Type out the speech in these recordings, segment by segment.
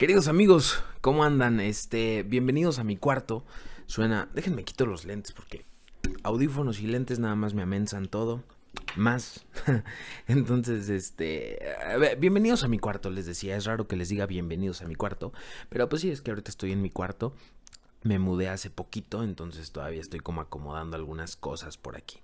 Queridos amigos, ¿cómo andan? Este, bienvenidos a mi cuarto. Suena, déjenme quito los lentes porque audífonos y lentes nada más me amensan todo. Más. Entonces, este, bienvenidos a mi cuarto, les decía, es raro que les diga bienvenidos a mi cuarto, pero pues sí, es que ahorita estoy en mi cuarto. Me mudé hace poquito, entonces todavía estoy como acomodando algunas cosas por aquí.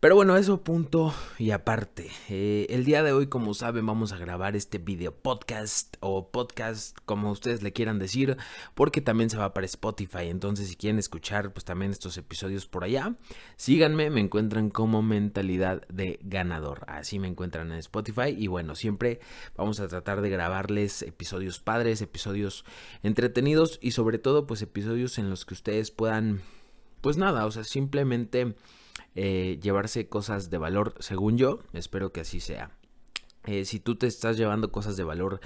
Pero bueno, eso punto y aparte. Eh, el día de hoy, como saben, vamos a grabar este video podcast o podcast, como ustedes le quieran decir, porque también se va para Spotify. Entonces, si quieren escuchar, pues también estos episodios por allá, síganme, me encuentran como mentalidad de ganador. Así me encuentran en Spotify. Y bueno, siempre vamos a tratar de grabarles episodios padres, episodios entretenidos y sobre todo, pues episodios en los que ustedes puedan, pues nada, o sea, simplemente eh, llevarse cosas de valor, según yo, espero que así sea. Eh, si tú te estás llevando cosas de valor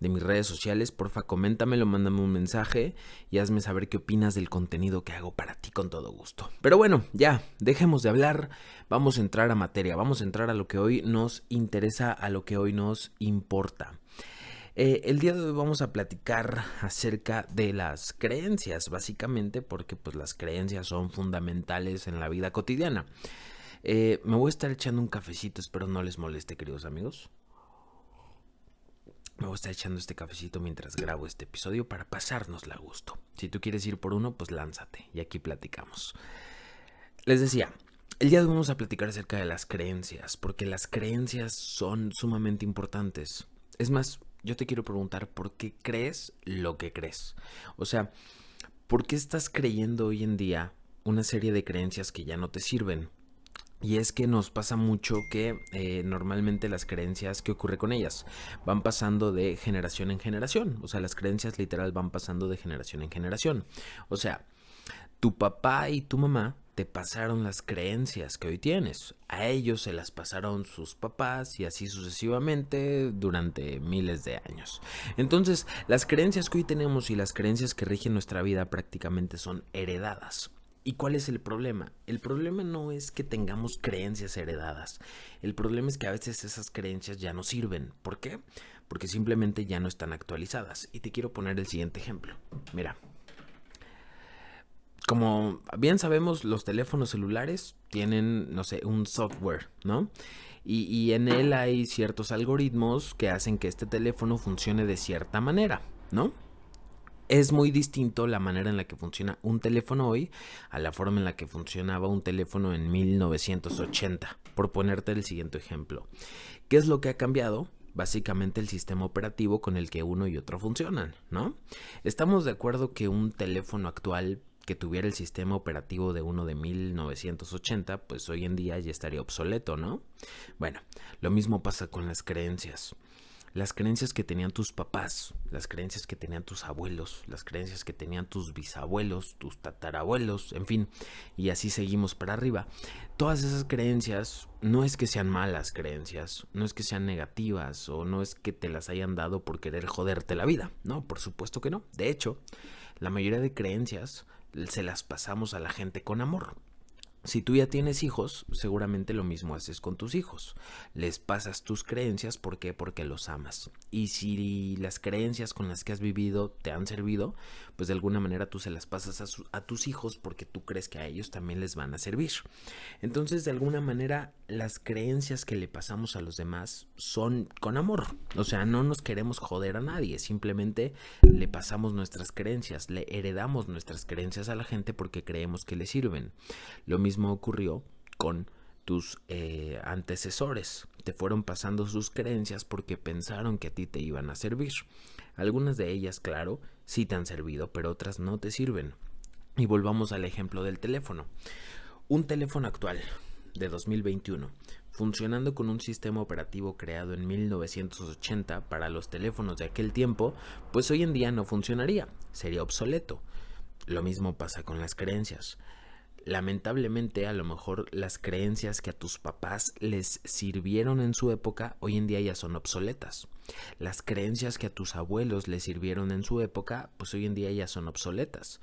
de mis redes sociales, porfa, coméntamelo, mándame un mensaje y hazme saber qué opinas del contenido que hago para ti con todo gusto. Pero bueno, ya, dejemos de hablar, vamos a entrar a materia, vamos a entrar a lo que hoy nos interesa, a lo que hoy nos importa. Eh, el día de hoy vamos a platicar acerca de las creencias, básicamente porque pues las creencias son fundamentales en la vida cotidiana. Eh, me voy a estar echando un cafecito, espero no les moleste, queridos amigos. Me voy a estar echando este cafecito mientras grabo este episodio para pasarnos la gusto. Si tú quieres ir por uno, pues lánzate y aquí platicamos. Les decía, el día de hoy vamos a platicar acerca de las creencias, porque las creencias son sumamente importantes. Es más, yo te quiero preguntar por qué crees lo que crees. O sea, ¿por qué estás creyendo hoy en día una serie de creencias que ya no te sirven? Y es que nos pasa mucho que eh, normalmente las creencias, ¿qué ocurre con ellas? Van pasando de generación en generación. O sea, las creencias literal van pasando de generación en generación. O sea, tu papá y tu mamá te pasaron las creencias que hoy tienes. A ellos se las pasaron sus papás y así sucesivamente durante miles de años. Entonces, las creencias que hoy tenemos y las creencias que rigen nuestra vida prácticamente son heredadas. ¿Y cuál es el problema? El problema no es que tengamos creencias heredadas. El problema es que a veces esas creencias ya no sirven. ¿Por qué? Porque simplemente ya no están actualizadas. Y te quiero poner el siguiente ejemplo. Mira, como bien sabemos, los teléfonos celulares tienen, no sé, un software, ¿no? Y, en él hay ciertos algoritmos que hacen que este teléfono funcione de cierta manera, ¿no? Es muy distinto la manera en la que funciona un teléfono hoy a la forma en la que funcionaba un teléfono en 1980, por ponerte el siguiente ejemplo. ¿Qué es lo que ha cambiado? básicamente el sistema operativo con el que uno y otro funcionan, ¿no? Estamos de acuerdo que un teléfono actual que tuviera el sistema operativo de uno de 1980, pues hoy en día ya estaría obsoleto, ¿no? Bueno, lo mismo pasa con las creencias. Las creencias que tenían tus papás, las creencias que tenían tus abuelos, las creencias que tenían tus bisabuelos, tus tatarabuelos, en fin, y así seguimos para arriba. Todas esas creencias no es que sean malas creencias, no es que sean negativas o no es que te las hayan dado por querer joderte la vida, no, por supuesto que no. De hecho, la mayoría de creencias se las pasamos a la gente con amor. Si tú ya tienes hijos, seguramente lo mismo haces con tus hijos. Les pasas tus creencias, ¿por qué? Porque los amas. Y si las creencias con las que has vivido te han servido, pues de alguna manera tú se las pasas a, tus hijos porque tú crees que a ellos también les van a servir. Entonces, de alguna manera, las creencias que le pasamos a los demás son con amor. O sea, no nos queremos joder a nadie, simplemente le pasamos nuestras creencias, le heredamos nuestras creencias a la gente porque creemos que le sirven. Lo mismo ocurrió con tus eh, antecesores. Te fueron pasando sus creencias porque pensaron que a ti te iban a servir. Algunas de ellas, claro, sí te han servido, pero otras no te sirven. Y volvamos al ejemplo del teléfono. Un teléfono actual de 2021, funcionando con un sistema operativo creado en 1980 para los teléfonos de aquel tiempo, pues hoy en día no funcionaría, sería obsoleto. Lo mismo pasa con las creencias. Lamentablemente, a lo mejor las creencias que a tus papás les sirvieron en su época, hoy en día ya son obsoletas. Las creencias que a tus abuelos les sirvieron en su época, pues hoy en día ya son obsoletas.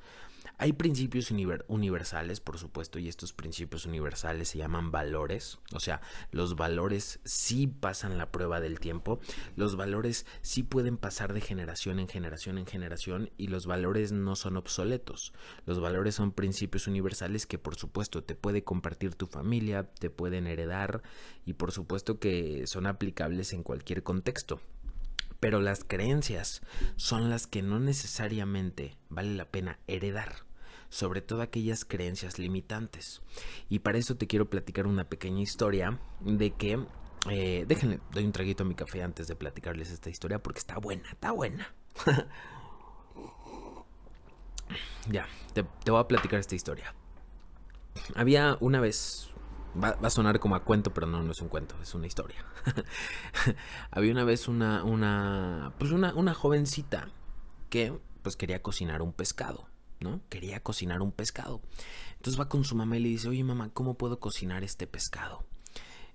Hay principios universales, por supuesto, y estos principios universales se llaman valores. O sea, los valores sí pasan la prueba del tiempo. Los valores sí pueden pasar de generación en generación en generación y los valores no son obsoletos. Los valores son principios universales que por supuesto te puede compartir tu familia, te pueden heredar y por supuesto que son aplicables en cualquier contexto. Pero las creencias son las que no necesariamente vale la pena heredar sobre todo aquellas creencias limitantes. Y para eso te quiero platicar una pequeña historia de que... Eh, déjenle, doy un traguito a mi café antes de platicarles esta historia porque está buena, está buena. ya, te, voy a platicar esta historia. Había una vez Va, a sonar como a cuento, pero no, no es un cuento, es una historia. Había una vez una, una, pues una, una jovencita que pues quería cocinar un pescado. ¿no? Quería cocinar un pescado. Entonces va con su mamá y le dice, oye mamá, ¿cómo puedo cocinar este pescado?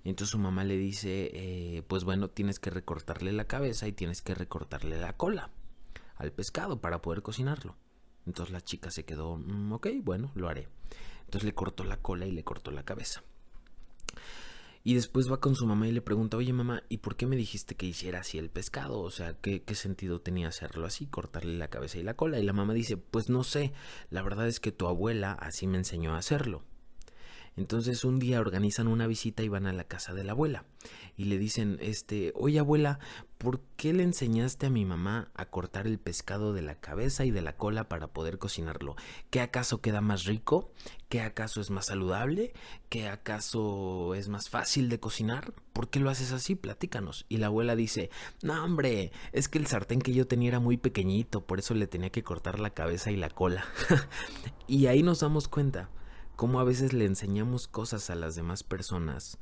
Y entonces su mamá le dice, eh, pues bueno, tienes que recortarle la cabeza y tienes que recortarle la cola al pescado para poder cocinarlo. Entonces la chica se quedó, mm, ok, bueno, lo haré. Entonces le cortó la cola y le cortó la cabeza. Y después va con su mamá y le pregunta, oye mamá, ¿y por qué me dijiste que hiciera así el pescado? O sea, ¿qué, ¿qué, sentido tenía hacerlo así, cortarle la cabeza y la cola? Y la mamá dice, pues no sé, la verdad es que tu abuela así me enseñó a hacerlo. Entonces un día organizan una visita y van a la casa de la abuela y le dicen, este, oye abuela, ¿por qué le enseñaste a mi mamá a cortar el pescado de la cabeza y de la cola para poder cocinarlo? ¿Qué acaso queda más rico? ¿Qué acaso es más saludable? ¿Qué acaso es más fácil de cocinar? ¿Por qué lo haces así? Platícanos. Y la abuela dice, no hombre, es que el sartén que yo tenía era muy pequeñito, por eso le tenía que cortar la cabeza y la cola. y ahí nos damos cuenta cómo a veces le enseñamos cosas a las demás personas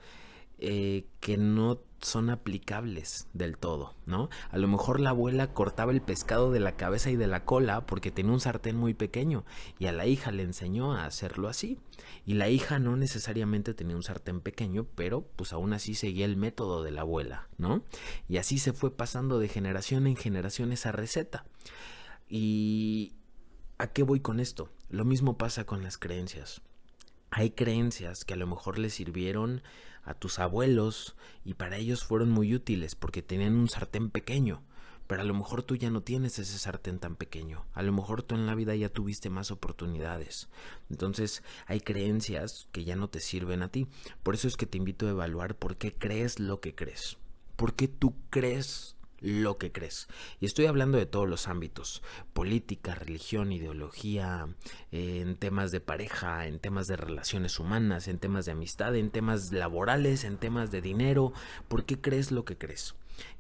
eh, que no son aplicables del todo, ¿no? A lo mejor la abuela cortaba el pescado de la cabeza y de la cola porque tenía un sartén muy pequeño y a la hija le enseñó a hacerlo así. Y la hija no necesariamente tenía un sartén pequeño, pero pues aún así seguía el método de la abuela, ¿no? Y así se fue pasando de generación en generación esa receta. ¿Y a qué voy con esto? Lo mismo pasa con las creencias. Hay creencias que a lo mejor le sirvieron a tus abuelos y para ellos fueron muy útiles porque tenían un sartén pequeño. Pero a lo mejor tú ya no tienes ese sartén tan pequeño. A lo mejor tú en la vida ya tuviste más oportunidades. Entonces hay creencias que ya no te sirven a ti. Por eso es que te invito a evaluar por qué crees lo que crees. ¿Por qué tú crees lo que crees. Y estoy hablando de todos los ámbitos, política, religión, ideología, en temas de pareja, en temas de relaciones humanas, en temas de amistad, en temas laborales, en temas de dinero. ¿Por qué crees lo que crees?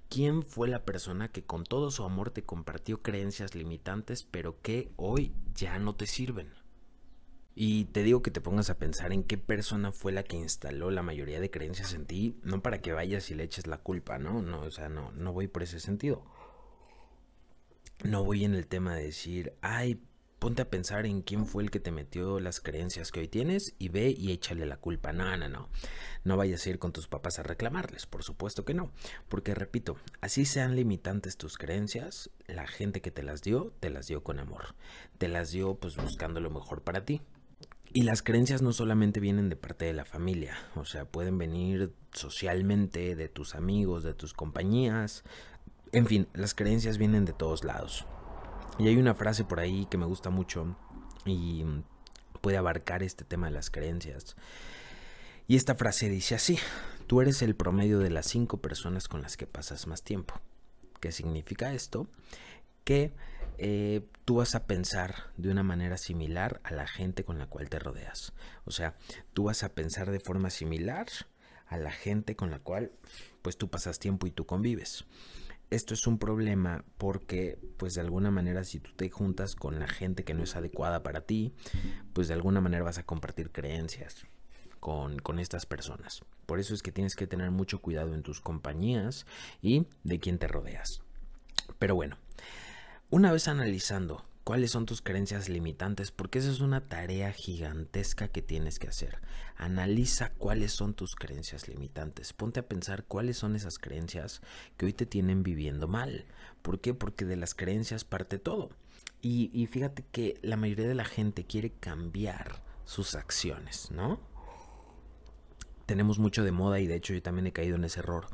¿Quién fue la persona que con todo su amor te compartió creencias limitantes pero que hoy ya no te sirven? Y te digo que te pongas a pensar en qué persona fue la que instaló la mayoría de creencias en ti, no para que vayas y le eches la culpa, ¿no? No, o sea, no, no voy por ese sentido. No voy en el tema de decir, ay, ponte a pensar en quién fue el que te metió las creencias que hoy tienes y ve y échale la culpa. No, no, no. No vayas a ir con tus papás a reclamarles, por supuesto que no. Porque repito, así sean limitantes tus creencias, la gente que te las dio, te las dio con amor. Te las dio pues buscando lo mejor para ti. Y las creencias no solamente vienen de parte de la familia, o sea, pueden venir socialmente, de tus amigos, de tus compañías, en fin, las creencias vienen de todos lados. Y hay una frase por ahí que me gusta mucho y puede abarcar este tema de las creencias. Y esta frase dice así, tú eres el promedio de las cinco personas con las que pasas más tiempo. ¿Qué significa esto? Que eh, tú vas a pensar de una manera similar a la gente con la cual te rodeas. O sea, tú vas a pensar de forma similar a la gente con la cual pues tú pasas tiempo y tú convives. Esto es un problema porque pues de alguna manera si tú te juntas con la gente que no es adecuada para ti, pues de alguna manera vas a compartir creencias con, con estas personas. Por eso es que tienes que tener mucho cuidado en tus compañías y de quién te rodeas. Pero bueno, una vez analizando cuáles son tus creencias limitantes, porque esa es una tarea gigantesca que tienes que hacer. Analiza cuáles son tus creencias limitantes. Ponte a pensar cuáles son esas creencias que hoy te tienen viviendo mal. ¿Por qué? Porque de las creencias parte todo. Y, fíjate que la mayoría de la gente quiere cambiar sus acciones, ¿no? Tenemos mucho de moda y de hecho yo también he caído en ese error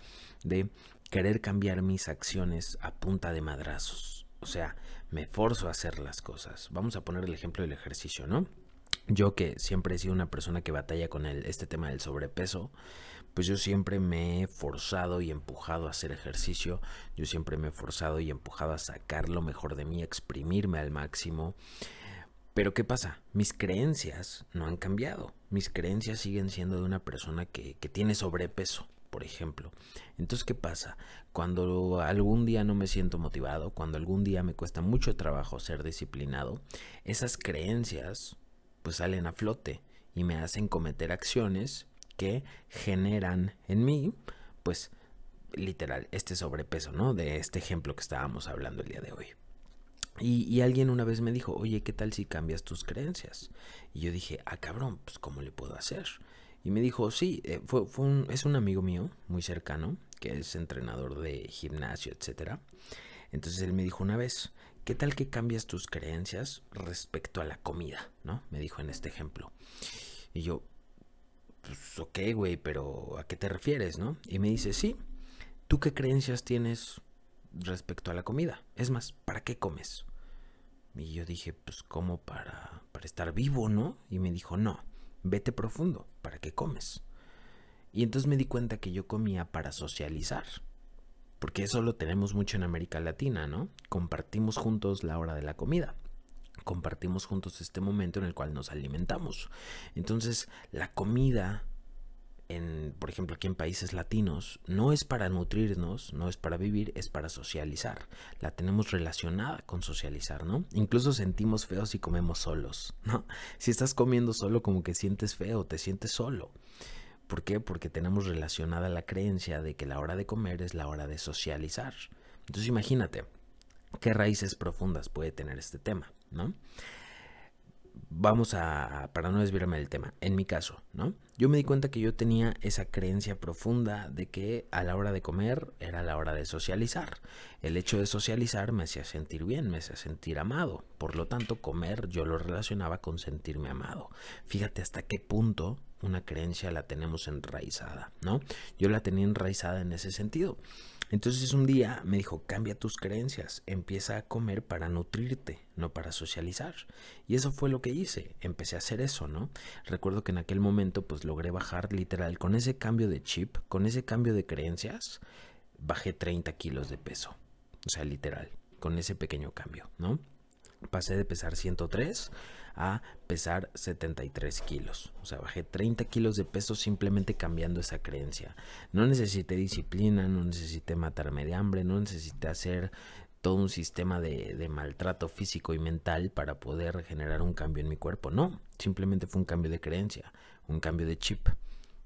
de querer cambiar mis acciones a punta de madrazos. O sea, me forzo a hacer las cosas. Vamos a poner el ejemplo del ejercicio, ¿no? Yo que siempre he sido una persona que batalla con el, este tema del sobrepeso, pues yo siempre me he forzado y empujado a hacer ejercicio, yo siempre me he forzado y empujado a sacar lo mejor de mí, exprimirme al máximo. Pero ¿qué pasa? Mis creencias no han cambiado. Mis creencias siguen siendo de una persona que, que tiene sobrepeso por ejemplo. Entonces, ¿qué pasa? Cuando algún día no me siento motivado, cuando algún día me cuesta mucho trabajo ser disciplinado, esas creencias pues salen a flote y me hacen cometer acciones que generan en mí, pues literal, este sobrepeso, ¿no? De este ejemplo que estábamos hablando el día de hoy. Y, y, alguien una vez me dijo, oye, ¿qué tal si cambias tus creencias? Y yo dije, ah, cabrón, pues ¿cómo le puedo hacer? Y me dijo, sí, eh, fue, fue un, es un amigo mío, muy cercano, que es entrenador de gimnasio, etc. Entonces él me dijo una vez, ¿qué tal que cambias tus creencias respecto a la comida? ¿No? Me dijo en este ejemplo. Y yo, pues ok, güey, pero ¿a qué te refieres, no? Y me dice, sí, ¿tú qué creencias tienes respecto a la comida? Es más, ¿para qué comes? Y yo dije, pues como para, para estar vivo, ¿no? Y me dijo, no vete profundo, ¿para qué comes? Y entonces me di cuenta que yo comía para socializar. Porque eso lo tenemos mucho en América Latina, ¿no? Compartimos juntos la hora de la comida. Compartimos juntos este momento en el cual nos alimentamos. Entonces, la comida por ejemplo, aquí en países latinos, no es para nutrirnos, no es para vivir, es para socializar. La tenemos relacionada con socializar, ¿no? Incluso sentimos feos si comemos solos, ¿no? Si estás comiendo solo, como que sientes feo, te sientes solo. ¿Por qué? Porque tenemos relacionada la creencia de que la hora de comer es la hora de socializar. Entonces imagínate qué raíces profundas puede tener este tema, ¿no? Vamos a, para no desviarme del tema, en mi caso, ¿no? Yo me di cuenta que yo tenía esa creencia profunda de que a la hora de comer era la hora de socializar. El hecho de socializar me hacía sentir bien, me hacía sentir amado. Por lo tanto, comer yo lo relacionaba con sentirme amado. Fíjate hasta qué punto una creencia la tenemos enraizada, ¿no? Yo la tenía enraizada en ese sentido. Entonces un día me dijo, cambia tus creencias, empieza a comer para nutrirte, no para socializar. Y eso fue lo que hice, empecé a hacer eso, ¿no? Recuerdo que en aquel momento pues logré bajar literal con ese cambio de chip, con ese cambio de creencias, bajé 30 kilos de peso. O sea, literal, con ese pequeño cambio, ¿no? Pasé de pesar 103 a pesar 73 kilos. O sea, bajé 30 kilos de peso simplemente cambiando esa creencia. No necesité disciplina, no necesité matarme de hambre, no necesité hacer todo un sistema de, maltrato físico y mental para poder generar un cambio en mi cuerpo. No, simplemente fue un cambio de creencia, un cambio de chip.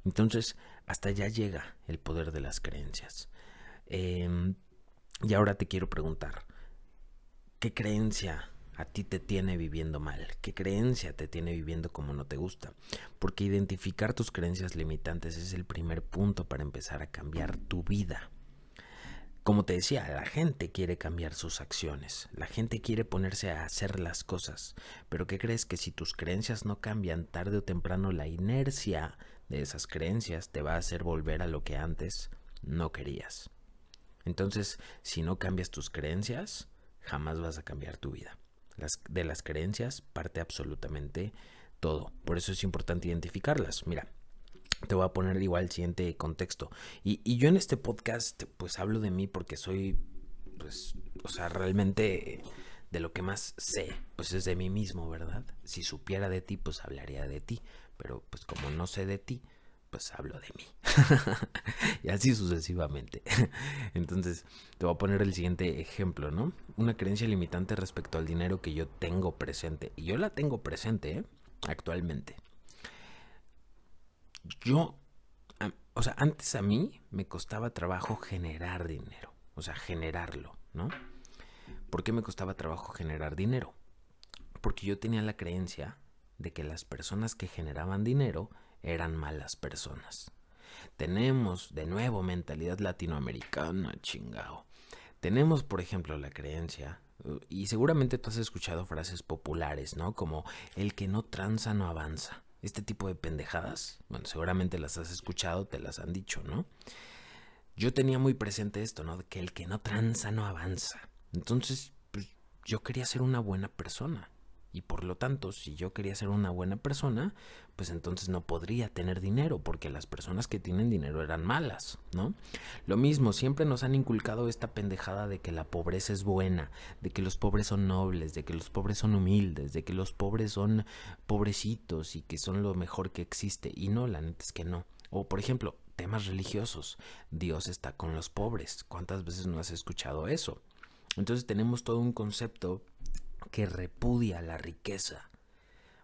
Entonces, hasta allá llega el poder de las creencias. Em, y ahora te quiero preguntar, ¿qué creencia a ti te tiene viviendo mal? ¿Qué creencia te tiene viviendo como no te gusta? Porque identificar tus creencias limitantes es el primer punto para empezar a cambiar tu vida. Como te decía, la gente quiere cambiar sus acciones, la gente quiere ponerse a hacer las cosas, pero ¿qué crees que si tus creencias no cambian tarde o temprano la inercia de esas creencias te va a hacer volver a lo que antes no querías? Entonces, si no cambias tus creencias, jamás vas a cambiar tu vida de las creencias parte absolutamente todo. Por eso es importante identificarlas. Mira, te voy a poner igual el siguiente contexto. Y, yo en este podcast, pues hablo de mí porque soy, pues, o sea, realmente de lo que más sé, pues es de mí mismo, ¿verdad? Si supiera de ti, pues hablaría de ti. Pero pues como no sé de ti, pues hablo de mí. y así sucesivamente. Entonces, te voy a poner el siguiente ejemplo, ¿no? Una creencia limitante respecto al dinero que yo tengo presente. Y yo la tengo presente, ¿eh? Actualmente. Yo, o sea, antes a mí me costaba trabajo generar dinero. O sea, generarlo, ¿no? ¿Por qué me costaba trabajo generar dinero? Porque yo tenía la creencia de que las personas que generaban dinero eran malas personas. Tenemos de nuevo mentalidad latinoamericana, chingao. Tenemos, por ejemplo, la creencia, y seguramente tú has escuchado frases populares, ¿no? Como el que no tranza no avanza. Este tipo de pendejadas, bueno, seguramente las has escuchado, te las han dicho, ¿no? Yo tenía muy presente esto, ¿no? Que el que no tranza no avanza. Entonces, pues, yo quería ser una buena persona. Y por lo tanto, si yo quería ser una buena persona, pues entonces no podría tener dinero, porque las personas que tienen dinero eran malas, ¿no? Lo mismo, siempre nos han inculcado esta pendejada de que la pobreza es buena, de que los pobres son nobles, de que los pobres son humildes, de que los pobres son pobrecitos y que son lo mejor que existe. Y no, la neta es que no. O por ejemplo, temas religiosos. Dios está con los pobres. ¿Cuántas veces no has escuchado eso? Entonces tenemos todo un concepto que repudia la riqueza.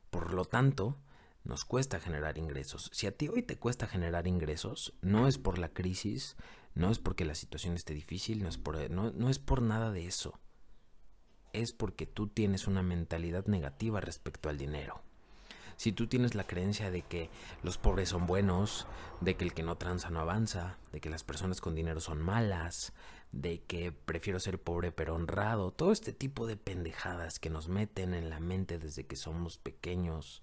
Por lo tanto, nos cuesta generar ingresos. Si a ti hoy te cuesta generar ingresos, no es por la crisis, no es porque la situación esté difícil, no es por, no, es por nada de eso. Es porque tú tienes una mentalidad negativa respecto al dinero. Si tú tienes la creencia de que los pobres son buenos, de que el que no tranza no avanza, de que las personas con dinero son malas, de que prefiero ser pobre pero honrado, todo este tipo de pendejadas que nos meten en la mente desde que somos pequeños,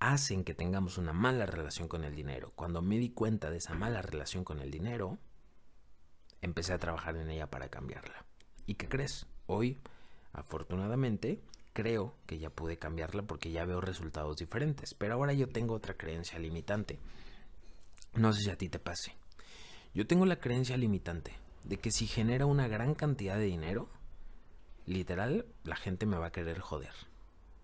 hacen que tengamos una mala relación con el dinero. Cuando me di cuenta de esa mala relación con el dinero, empecé a trabajar en ella para cambiarla. ¿Y qué crees? Hoy, afortunadamente, creo que ya pude cambiarla porque ya veo resultados diferentes. Pero ahora yo tengo otra creencia limitante. No sé si a ti te pase. Yo tengo la creencia limitante de que si genera una gran cantidad de dinero, literal, la gente me va a querer joder,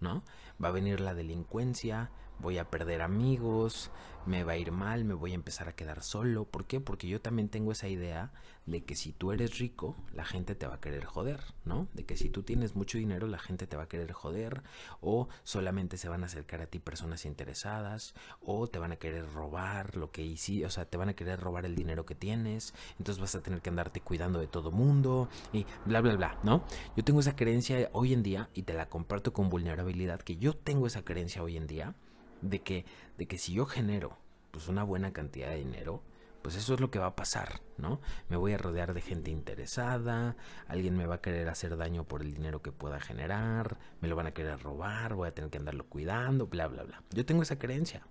¿no? Va a venir la delincuencia, voy a perder amigos, me va a ir mal, me voy a empezar a quedar solo. ¿Por qué? Porque yo también tengo esa idea de que si tú eres rico, la gente te va a querer joder, ¿no? De que si tú tienes mucho dinero, la gente te va a querer joder, o solamente se van a acercar a ti personas interesadas, o te van a querer robar lo que hiciste, o sea, te van a querer robar el dinero que tienes, entonces vas a tener que andarte cuidando de todo mundo, y bla, bla, bla, ¿no? Yo tengo esa creencia hoy en día, y te la comparto con vulnerabilidad, que yo tengo esa creencia hoy en día, de que, de que si yo genero pues una buena cantidad de dinero, pues eso es lo que va a pasar, ¿no? Me voy a rodear de gente interesada, alguien me va a querer hacer daño por el dinero que pueda generar, me lo van a querer robar, voy a tener que andarlo cuidando, bla, bla, bla. Yo tengo esa creencia,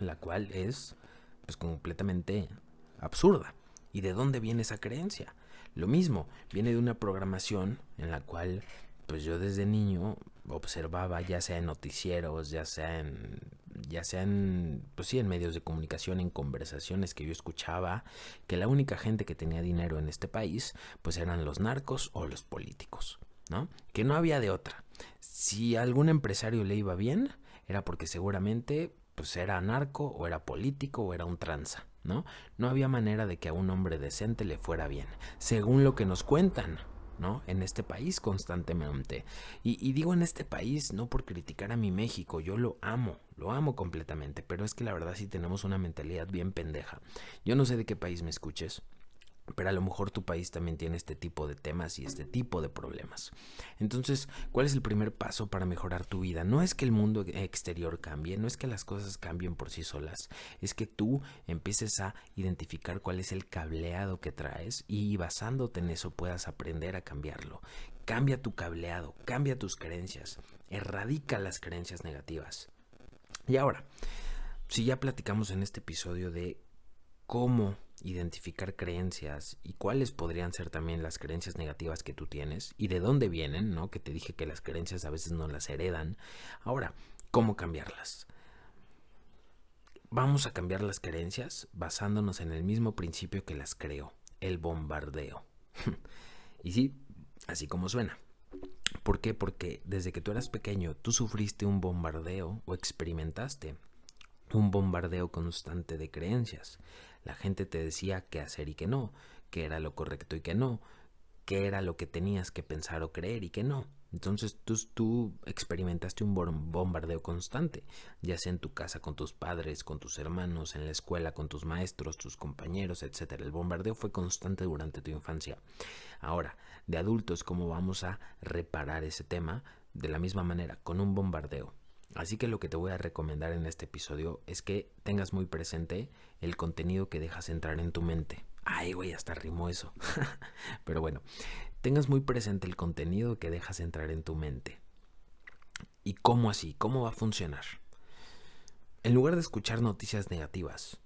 la cual es pues completamente absurda. ¿Y de dónde viene esa creencia? Lo mismo, viene de una programación en la cual pues yo desde niño observaba, ya sea en noticieros, ya sea en, ya sea en, pues sí, en medios de comunicación, en conversaciones que yo escuchaba, que la única gente que tenía dinero en este país, pues eran los narcos o los políticos, ¿no? Que no había de otra. Si a algún empresario le iba bien, era porque seguramente, pues era narco o era político o era un tranza. ¿No? No había manera de que a un hombre decente le fuera bien, según lo que nos cuentan, ¿no? En este país constantemente. Y, digo en este país no por criticar a mi México, yo lo amo, lo amo completamente, pero es que la verdad sí tenemos una mentalidad bien pendeja. Yo no sé de qué país me escuches, pero a lo mejor tu país también tiene este tipo de temas y este tipo de problemas. Entonces, ¿cuál es el primer paso para mejorar tu vida? No es que el mundo exterior cambie, no es que las cosas cambien por sí solas, es que tú empieces a identificar cuál es el cableado que traes y basándote en eso puedas aprender a cambiarlo. Cambia tu cableado, cambia tus creencias, erradica las creencias negativas. Y ahora, si ya platicamos en este episodio de cómo identificar creencias y cuáles podrían ser también las creencias negativas que tú tienes y de dónde vienen, ¿no? Que te dije que las creencias a veces no las heredan. Ahora, ¿cómo cambiarlas? Vamos a cambiar las creencias basándonos en el mismo principio que las creo, el bombardeo. y sí, así como suena. ¿Por qué? Porque desde que tú eras pequeño tú sufriste un bombardeo o experimentaste un bombardeo constante de creencias. La gente te decía qué hacer y qué no, qué era lo correcto y qué no, qué era lo que tenías que pensar o creer y qué no. Entonces tú, tú, experimentaste un bombardeo constante, ya sea en tu casa con tus padres, con tus hermanos, en la escuela con tus maestros, tus compañeros, etc. El bombardeo fue constante durante tu infancia. Ahora, de adultos, ¿cómo vamos a reparar ese tema? de la misma manera, con un bombardeo. Así que lo que te voy a recomendar en este episodio es que tengas muy presente el contenido que dejas entrar en tu mente. Ay, güey, hasta rimó eso. Pero bueno, tengas muy presente el contenido que dejas entrar en tu mente. ¿Y cómo así? ¿Cómo va a funcionar? En lugar de escuchar noticias negativas,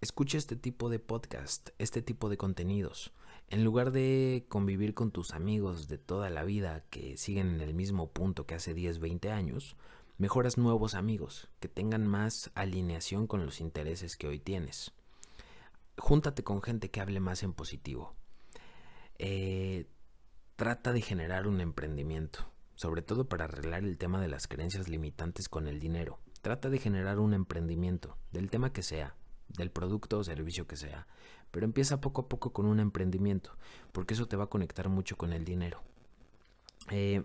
escucha este tipo de podcast, este tipo de contenidos. En lugar de convivir con tus amigos de toda la vida que siguen en el mismo punto que hace 10, 20 años, mejoras nuevos amigos que tengan más alineación con los intereses que hoy tienes. Júntate con gente que hable más en positivo. Eh, trata de generar un emprendimiento, sobre todo para arreglar el tema de las creencias limitantes con el dinero. Trata de generar un emprendimiento, del tema que sea, del producto o servicio que sea, pero empieza poco a poco con un emprendimiento, porque eso te va a conectar mucho con el dinero. Eh,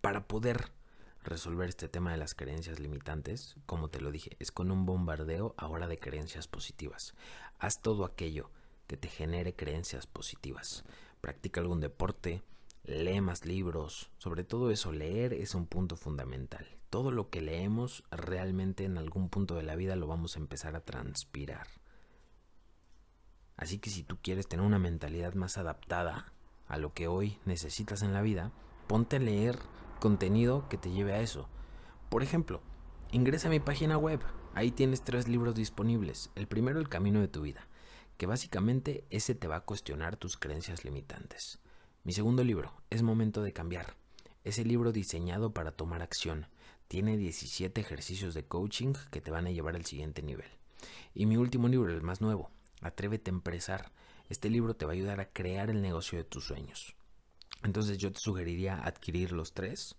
para poder resolver este tema de las creencias limitantes, como te lo dije, es con un bombardeo ahora de creencias positivas. Haz todo aquello que te genere creencias positivas. Practica algún deporte, lee más libros, sobre todo eso, leer es un punto fundamental. Todo lo que leemos realmente en algún punto de la vida lo vamos a empezar a transpirar. Así que si tú quieres tener una mentalidad más adaptada a lo que hoy necesitas en la vida, ponte a leer contenido que te lleve a eso. Por ejemplo, ingresa a mi página web. Ahí tienes tres libros disponibles. El primero, El Camino de tu Vida, que básicamente ese te va a cuestionar tus creencias limitantes. Mi segundo libro, Es Momento de Cambiar. Es el libro diseñado para tomar acción. Tiene 17 ejercicios de coaching que te van a llevar al siguiente nivel. Y mi último libro, el más nuevo, Atrévete a empresar. Este libro te va a ayudar a crear el negocio de tus sueños. Entonces yo te sugeriría adquirir los tres.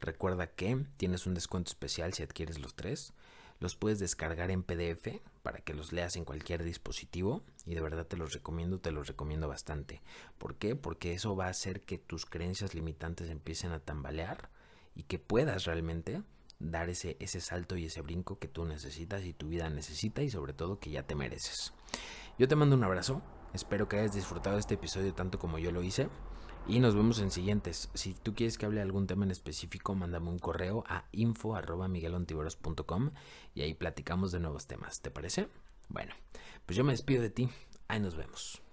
Recuerda que tienes un descuento especial si adquieres los tres. Los puedes descargar en PDF para que los leas en cualquier dispositivo y de verdad te los recomiendo, te los recomiendo bastante. ¿Por qué? Porque eso va a hacer que tus creencias limitantes empiecen a tambalear y que puedas realmente dar ese, ese salto y ese brinco que tú necesitas y tu vida necesita y sobre todo que ya te mereces. Yo te mando un abrazo, espero que hayas disfrutado este episodio tanto como yo lo hice. Y nos vemos en siguientes. Si tú quieres que hable de algún tema en específico, mándame un correo a info y ahí platicamos de nuevos temas. ¿Te parece? Bueno, pues yo me despido de ti. Ahí nos vemos.